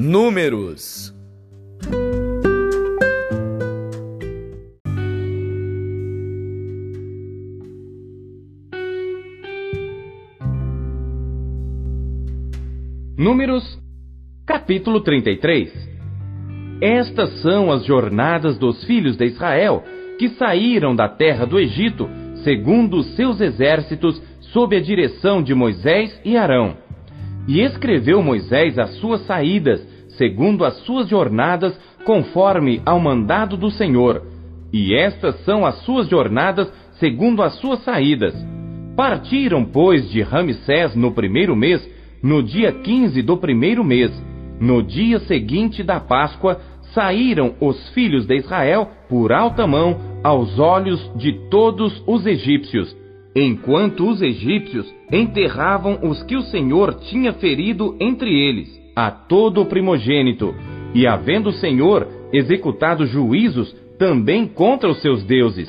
Números Números, capítulo 33 Estas são as jornadas dos filhos de Israel que saíram da terra do Egito, segundo os seus exércitos, sob a direção de Moisés e Arão. E escreveu Moisés as suas saídas, segundo as suas jornadas, conforme ao mandado do Senhor. E estas são as suas jornadas, segundo as suas saídas. Partiram, pois, de Ramsés no primeiro mês, no dia quinze do primeiro mês, no dia seguinte da Páscoa, saíram os filhos de Israel por alta mão aos olhos de todos os egípcios, enquanto os egípcios enterravam os que o Senhor tinha ferido entre eles, a todo o primogênito, e havendo o Senhor executado juízos também contra os seus deuses.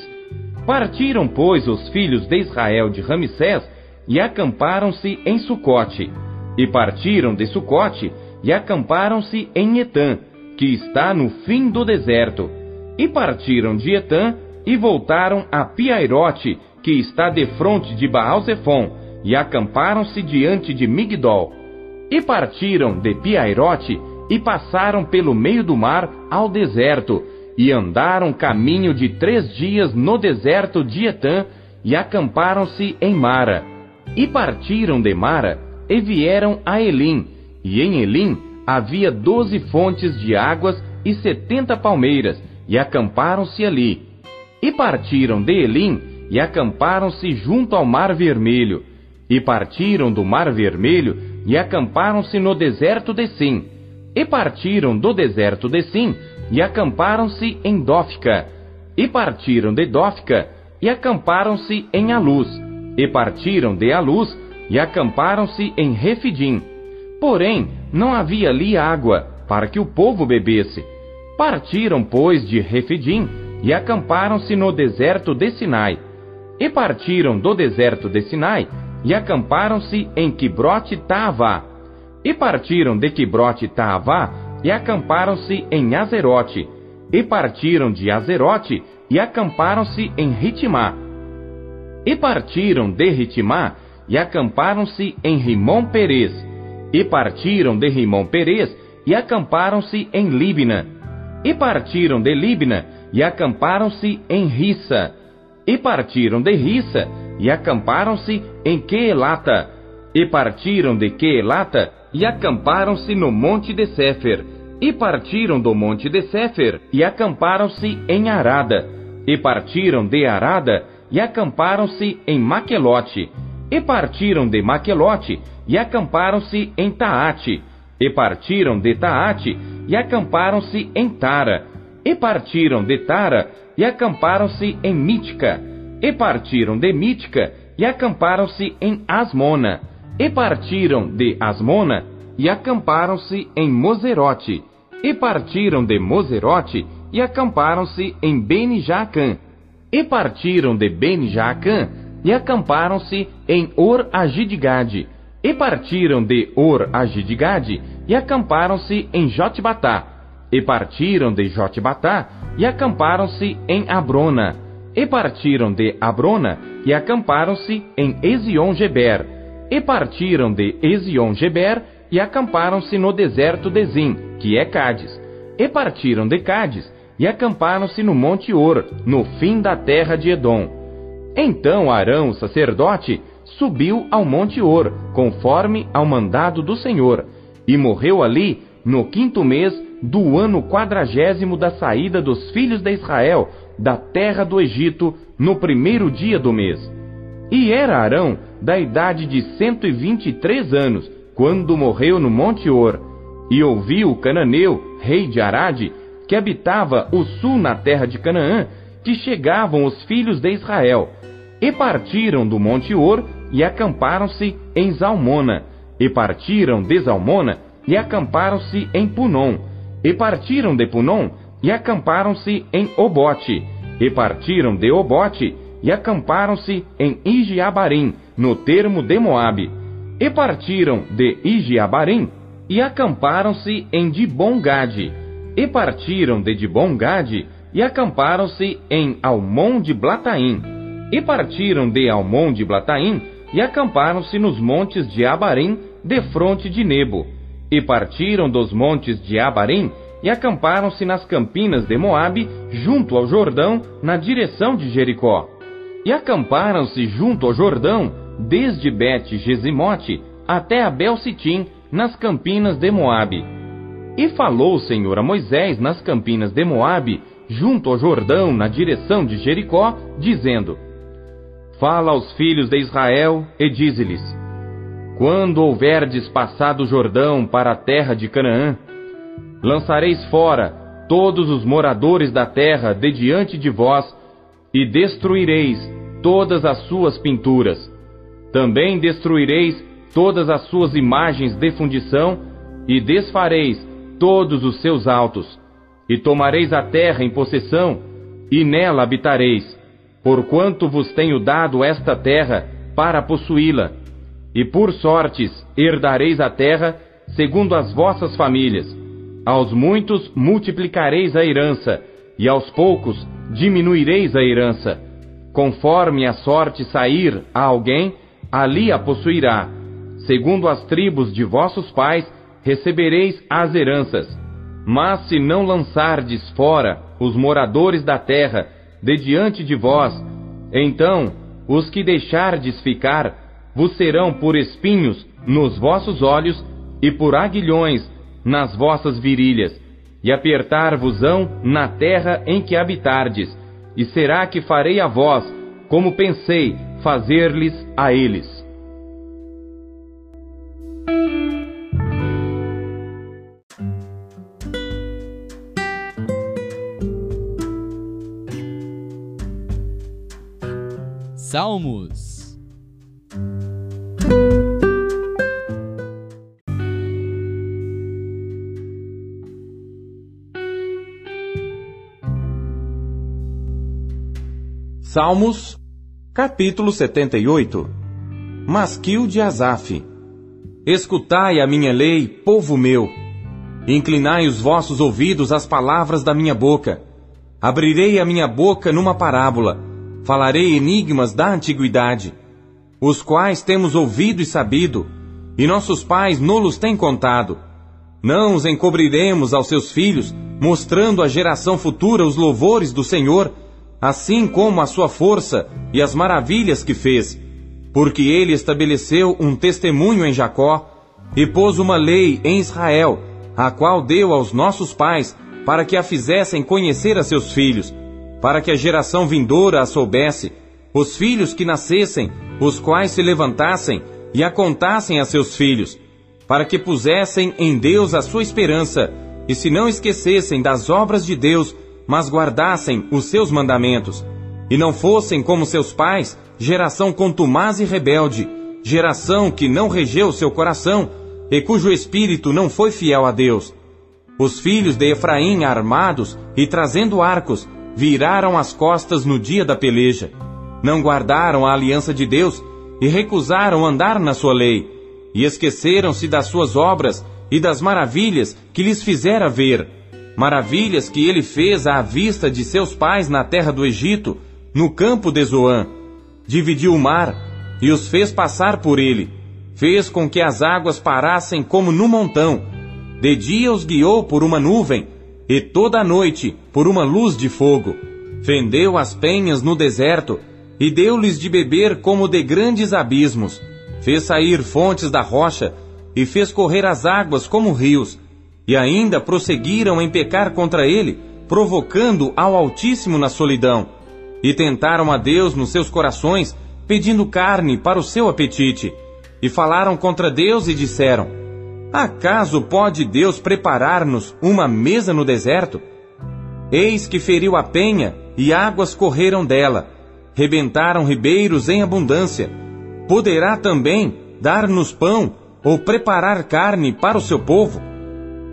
Partiram, pois, os filhos de Israel de Ramsés e acamparam-se em Sucote. E partiram de Sucote e acamparam-se em Etã, que está no fim do deserto. E partiram de Etã e voltaram a Piairote, que está defronte de Baal-Zephon, e acamparam-se diante de Migdol. E partiram de Piairote e passaram pelo meio do mar ao deserto, e andaram caminho de três dias no deserto de Etã, e acamparam-se em Mara. E partiram de Mara e vieram a Elim, e em Elim havia doze fontes de águas e setenta palmeiras, e acamparam-se ali. E partiram de Elim e acamparam-se junto ao Mar Vermelho. E partiram do Mar Vermelho e acamparam-se no deserto de Sim. E partiram do deserto de Sim e acamparam-se em Dófica. E partiram de Dófica e acamparam-se em Aluz. E partiram de Aluz e acamparam-se em Refidim. Porém, não havia ali água para que o povo bebesse. Partiram, pois, de Refidim e acamparam-se no deserto de Sinai. E partiram do deserto de Sinai e acamparam-se em Quibrote Taavá. E partiram de Quibrote Taavá e acamparam-se em Azerote. E partiram de Azerote e acamparam-se em Ritimá. E partiram de Ritimá e acamparam-se em Rimon Perez, e partiram de Rimon Perez e acamparam-se em Líbina, e partiram de Líbina e acamparam-se em Rissa, e partiram de Rissa e acamparam-se em Quelata, e partiram de Quelata e acamparam-se no monte de Sefer, e partiram do monte de Sefer e acamparam-se em Arada, e partiram de Arada e acamparam-se em Maquelote, e partiram de Maquelote e acamparam-se em Taate. E partiram de Taate e acamparam-se em Tara. E partiram de Tara e acamparam-se em Mítica. E partiram de Mítica e acamparam-se em Asmona. E partiram de Asmona e acamparam-se em Moserote. E partiram de Moserote e acamparam-se em Beni-Jaacã. E partiram de Beni-Jaacã e acamparam-se em Or-Agidgade, e partiram de Or-Agidgade e acamparam-se em Jotbatá, e partiram de Jotbatá e acamparam-se em Abrona, e partiram de Abrona e acamparam-se em Ezion-Geber, e partiram de Ezion-Geber e acamparam-se no deserto de Zim, que é Cádiz, e partiram de Cádiz e acamparam-se no Monte Or, no fim da terra de Edom. Então Arão, o sacerdote, subiu ao Monte Or, conforme ao mandado do Senhor, e morreu ali no quinto mês do ano quadragésimo da saída dos filhos de Israel da terra do Egito, no primeiro dia do mês. E era Arão da idade de cento e vinte e três anos, quando morreu no Monte Or, e ouviu o cananeu, rei de Arade, que habitava o sul na terra de Canaã, que chegavam os filhos de Israel, e partiram do Monte Or e acamparam-se em Zalmona. E partiram de Zalmona e acamparam-se em Punon. E partiram de Punon e acamparam-se em Obote. E partiram de Obote e acamparam-se em Igiabarim, no termo de Moabe. E partiram de Igiabarim e acamparam-se em Dibongade, e partiram de Dibongade e acamparam-se em Almon de Blataim, e partiram de Almon de Blataim e acamparam-se nos montes de Abarim, defronte de Nebo, e partiram dos montes de Abarim e acamparam-se nas campinas de Moabe, junto ao Jordão, na direção de Jericó. E acamparam-se junto ao Jordão, desde Bet-Gesimote até Abel Sitim, nas campinas de Moabe. E falou o Senhor a Moisés nas campinas de Moabe, junto ao Jordão, na direção de Jericó, dizendo: Fala aos filhos de Israel e dize-lhes: Quando houverdes passado o Jordão para a terra de Canaã, lançareis fora todos os moradores da terra de diante de vós, e destruireis todas as suas pinturas. Também destruireis todas as suas imagens de fundição, e desfareis todos os seus altos, e tomareis a terra em possessão, e nela habitareis, porquanto vos tenho dado esta terra para possuí-la, e por sortes herdareis a terra segundo as vossas famílias. Aos muitos multiplicareis a herança, e aos poucos diminuireis a herança. Conforme a sorte sair a alguém, ali a possuirá segundo as tribos de vossos pais, recebereis as heranças. Mas se não lançardes fora os moradores da terra de diante de vós, então os que deixardes ficar vos serão por espinhos nos vossos olhos e por aguilhões nas vossas virilhas, e apertar-vos-ão na terra em que habitardes, e será que farei a vós como pensei fazer-lhes a eles. Salmos. Salmos, capítulo 78 Masquil de Asaf Escutai a minha lei, povo meu. Inclinai os vossos ouvidos às palavras da minha boca. Abrirei a minha boca numa parábola falarei enigmas da antiguidade, os quais temos ouvido e sabido, e nossos pais nolos têm contado. Não os encobriremos aos seus filhos, mostrando à geração futura os louvores do Senhor, assim como a sua força e as maravilhas que fez. Porque ele estabeleceu um testemunho em Jacó e pôs uma lei em Israel, a qual deu aos nossos pais, para que a fizessem conhecer a seus filhos, para que a geração vindoura a soubesse, os filhos que nascessem, os quais se levantassem e a contassem a seus filhos, para que pusessem em Deus a sua esperança, e se não esquecessem das obras de Deus, mas guardassem os seus mandamentos, e não fossem como seus pais, geração contumaz e rebelde, geração que não regeu seu coração, e cujo espírito não foi fiel a Deus. Os filhos de Efraim armados e trazendo arcos, viraram as costas no dia da peleja, não guardaram a aliança de Deus e recusaram andar na sua lei, e esqueceram-se das suas obras e das maravilhas que lhes fizera ver, maravilhas que ele fez à vista de seus pais na terra do Egito, no campo de Zoã. Dividiu o mar e os fez passar por ele, fez com que as águas parassem como no montão. De dia os guiou por uma nuvem, e toda a noite por uma luz de fogo. Fendeu as penhas no deserto e deu-lhes de beber como de grandes abismos. Fez sair fontes da rocha e fez correr as águas como rios. E ainda prosseguiram em pecar contra ele, provocando ao Altíssimo na solidão. E tentaram a Deus nos seus corações, pedindo carne para o seu apetite. E falaram contra Deus e disseram: Acaso pode Deus preparar-nos uma mesa no deserto? Eis que feriu a penha e águas correram dela, rebentaram ribeiros em abundância. Poderá também dar-nos pão ou preparar carne para o seu povo?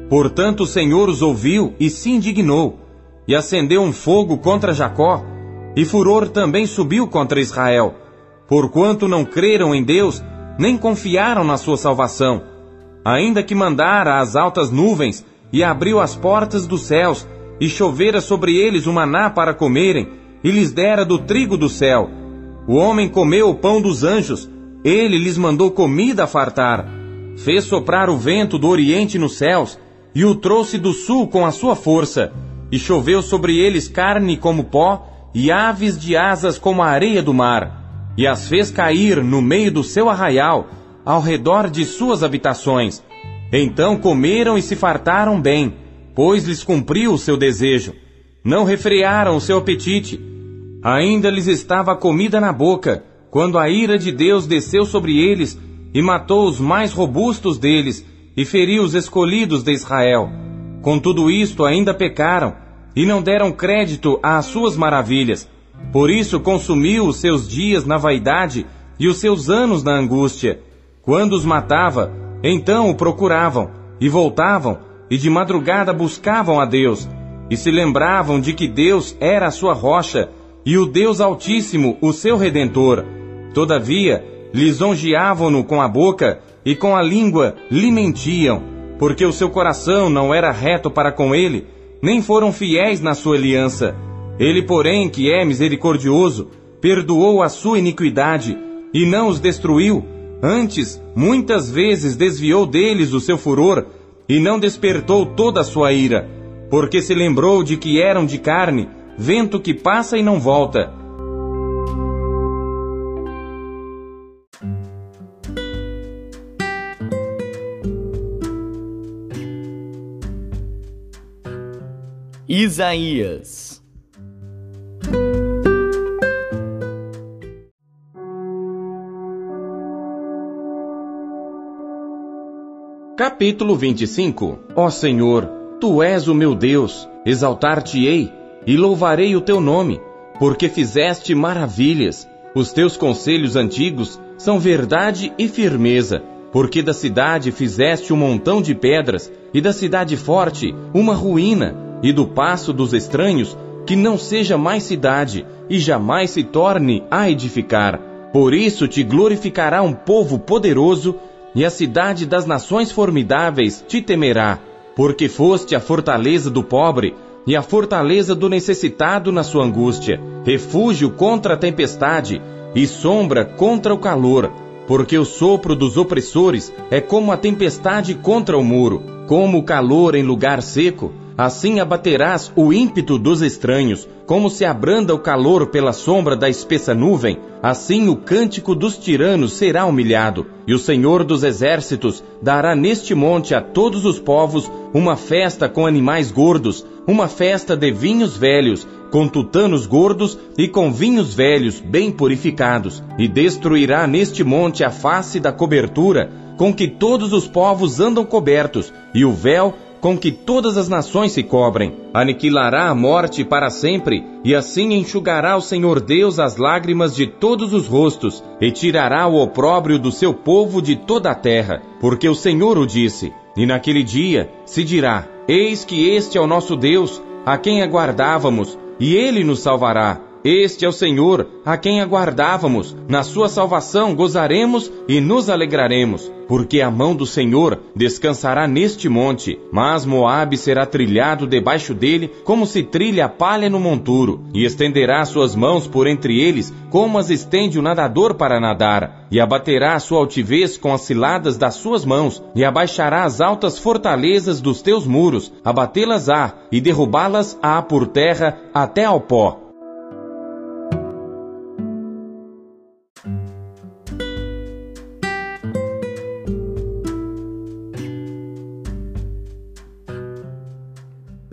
Portanto, o Senhor os ouviu e se indignou, e acendeu um fogo contra Jacó, e furor também subiu contra Israel, porquanto não creram em Deus, nem confiaram na sua salvação ainda que mandara as altas nuvens e abriu as portas dos céus, e chovera sobre eles o maná para comerem, e lhes dera do trigo do céu. O homem comeu o pão dos anjos, ele lhes mandou comida a fartar. Fez soprar o vento do oriente nos céus, e o trouxe do sul com a sua força, e choveu sobre eles carne como pó, e aves de asas como a areia do mar, e as fez cair no meio do seu arraial, ao redor de suas habitações. Então comeram e se fartaram bem, pois lhes cumpriu o seu desejo. Não refrearam o seu apetite. Ainda lhes estava comida na boca, quando a ira de Deus desceu sobre eles e matou os mais robustos deles e feriu os escolhidos de Israel. Com tudo isto ainda pecaram e não deram crédito às suas maravilhas. Por isso consumiu os seus dias na vaidade e os seus anos na angústia. Quando os matava, então o procuravam, e voltavam, e de madrugada buscavam a Deus, e se lembravam de que Deus era a sua rocha, e o Deus Altíssimo o seu redentor. Todavia, lisonjeavam-no com a boca, e com a língua lhe mentiam, porque o seu coração não era reto para com ele, nem foram fiéis na sua aliança. Ele, porém, que é misericordioso, perdoou a sua iniquidade, e não os destruiu, Antes, muitas vezes desviou deles o seu furor e não despertou toda a sua ira, porque se lembrou de que eram de carne, vento que passa e não volta. Isaías. Capítulo 25 Ó Senhor, Tu és o meu Deus, exaltar-te-ei e louvarei o teu nome, porque fizeste maravilhas. Os teus conselhos antigos são verdade e firmeza, porque da cidade fizeste um montão de pedras, e da cidade forte uma ruína, e do passo dos estranhos que não seja mais cidade, e jamais se torne a edificar. Por isso te glorificará um povo poderoso e a cidade das nações formidáveis te temerá, porque foste a fortaleza do pobre e a fortaleza do necessitado na sua angústia, refúgio contra a tempestade e sombra contra o calor, porque o sopro dos opressores é como a tempestade contra o muro, como o calor em lugar seco, assim abaterás o ímpeto dos estranhos, como se abranda o calor pela sombra da espessa nuvem, assim o cântico dos tiranos será humilhado, e o Senhor dos exércitos dará neste monte a todos os povos uma festa com animais gordos, uma festa de vinhos velhos, com tutanos gordos e com vinhos velhos bem purificados, e destruirá neste monte a face da cobertura com que todos os povos andam cobertos, e o véu com que todas as nações se cobrem. Aniquilará a morte para sempre, e assim enxugará o Senhor Deus as lágrimas de todos os rostos, e tirará o opróbrio do seu povo de toda a terra, porque o Senhor o disse. E naquele dia se dirá: Eis que este é o nosso Deus, a quem aguardávamos, e ele nos salvará. Este é o Senhor, a quem aguardávamos. Na sua salvação gozaremos e nos alegraremos, porque a mão do Senhor descansará neste monte, mas Moabe será trilhado debaixo dele, como se trilha a palha no monturo, e estenderá suas mãos por entre eles, como as estende o nadador para nadar, e abaterá a sua altivez com as ciladas das suas mãos, e abaixará as altas fortalezas dos teus muros, abatê-las-á e derrubá-las-á por terra até ao pó.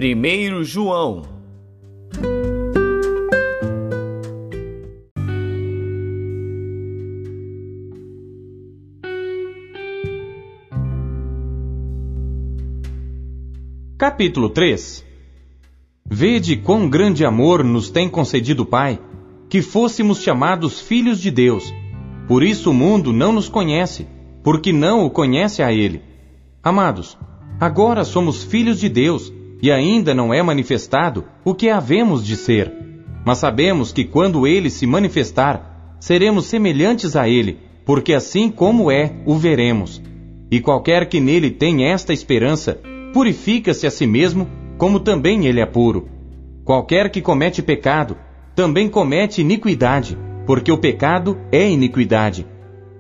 Primeiro João Capítulo 3 Vede quão grande amor nos tem concedido o Pai, que fôssemos chamados filhos de Deus. Por isso o mundo não nos conhece, porque não o conhece a Ele. Amados, agora somos filhos de Deus, e ainda não é manifestado o que havemos de ser. Mas sabemos que quando ele se manifestar, seremos semelhantes a ele, porque assim como é, o veremos. E qualquer que nele tem esta esperança, purifica-se a si mesmo, como também ele é puro. Qualquer que comete pecado, também comete iniquidade, porque o pecado é iniquidade.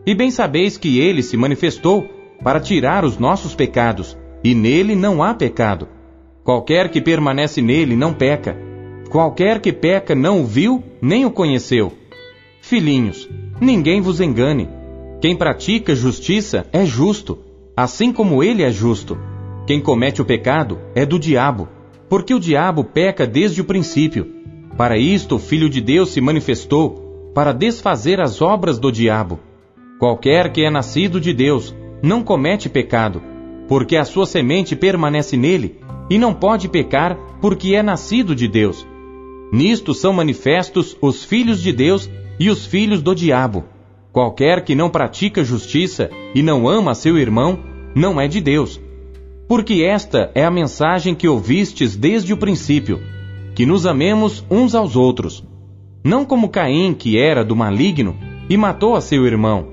E bem sabeis que ele se manifestou para tirar os nossos pecados, e nele não há pecado. Qualquer que permanece nele não peca. Qualquer que peca não o viu, nem o conheceu. Filhinhos, ninguém vos engane. Quem pratica justiça é justo, assim como ele é justo. Quem comete o pecado é do diabo, porque o diabo peca desde o princípio. Para isto o Filho de Deus se manifestou, para desfazer as obras do diabo. Qualquer que é nascido de Deus não comete pecado, porque a sua semente permanece nele, e não pode pecar, porque é nascido de Deus. Nisto são manifestos os filhos de Deus e os filhos do diabo. Qualquer que não pratica justiça e não ama seu irmão, não é de Deus. Porque esta é a mensagem que ouvistes desde o princípio, que nos amemos uns aos outros. Não como Caim, que era do maligno, e matou a seu irmão.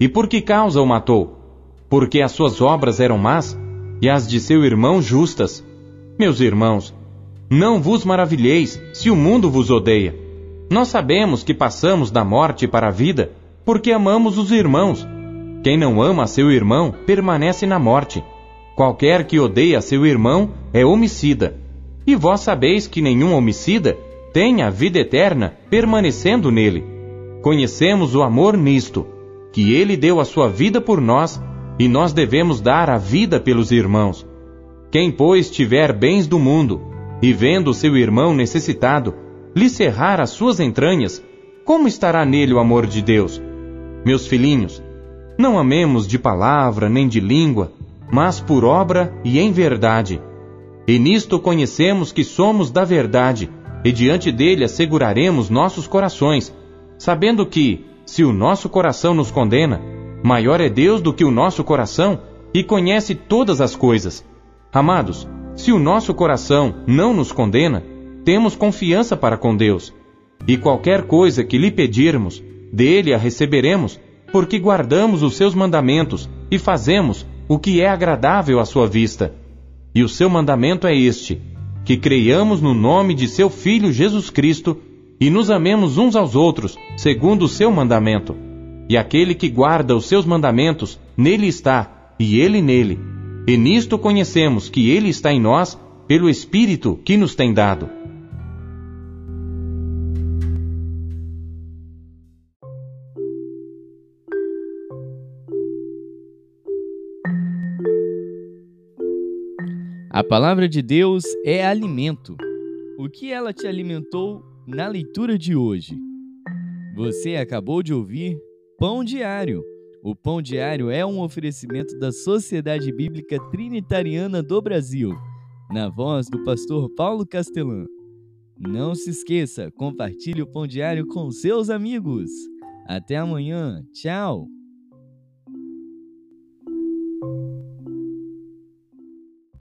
E por que causa o matou? Porque as suas obras eram más, e as de seu irmão justas. Meus irmãos, não vos maravilheis se o mundo vos odeia. Nós sabemos que passamos da morte para a vida porque amamos os irmãos. Quem não ama seu irmão permanece na morte. Qualquer que odeia seu irmão é homicida. E vós sabeis que nenhum homicida tem a vida eterna permanecendo nele. Conhecemos o amor nisto, que ele deu a sua vida por nós, e nós devemos dar a vida pelos irmãos. Quem, pois, tiver bens do mundo, e vendo seu irmão necessitado, lhe cerrar as suas entranhas, como estará nele o amor de Deus? Meus filhinhos, não amemos de palavra nem de língua, mas por obra e em verdade. E nisto conhecemos que somos da verdade, e diante dele asseguraremos nossos corações, sabendo que, se o nosso coração nos condena, maior é Deus do que o nosso coração e conhece todas as coisas. Amados, se o nosso coração não nos condena, temos confiança para com Deus. E qualquer coisa que lhe pedirmos, dele a receberemos, porque guardamos os seus mandamentos e fazemos o que é agradável à sua vista. E o seu mandamento é este: que creiamos no nome de seu Filho Jesus Cristo e nos amemos uns aos outros, segundo o seu mandamento. E aquele que guarda os seus mandamentos, nele está, e ele nele. E nisto conhecemos que ele está em nós, pelo Espírito que nos tem dado. A palavra de Deus é alimento. O que ela te alimentou na leitura de hoje? Você acabou de ouvir Pão Diário. O Pão Diário é um oferecimento da Sociedade Bíblica Trinitariana do Brasil, na voz do pastor Paulo Castelã. Não se esqueça, compartilhe o Pão Diário com seus amigos. Até amanhã. Tchau.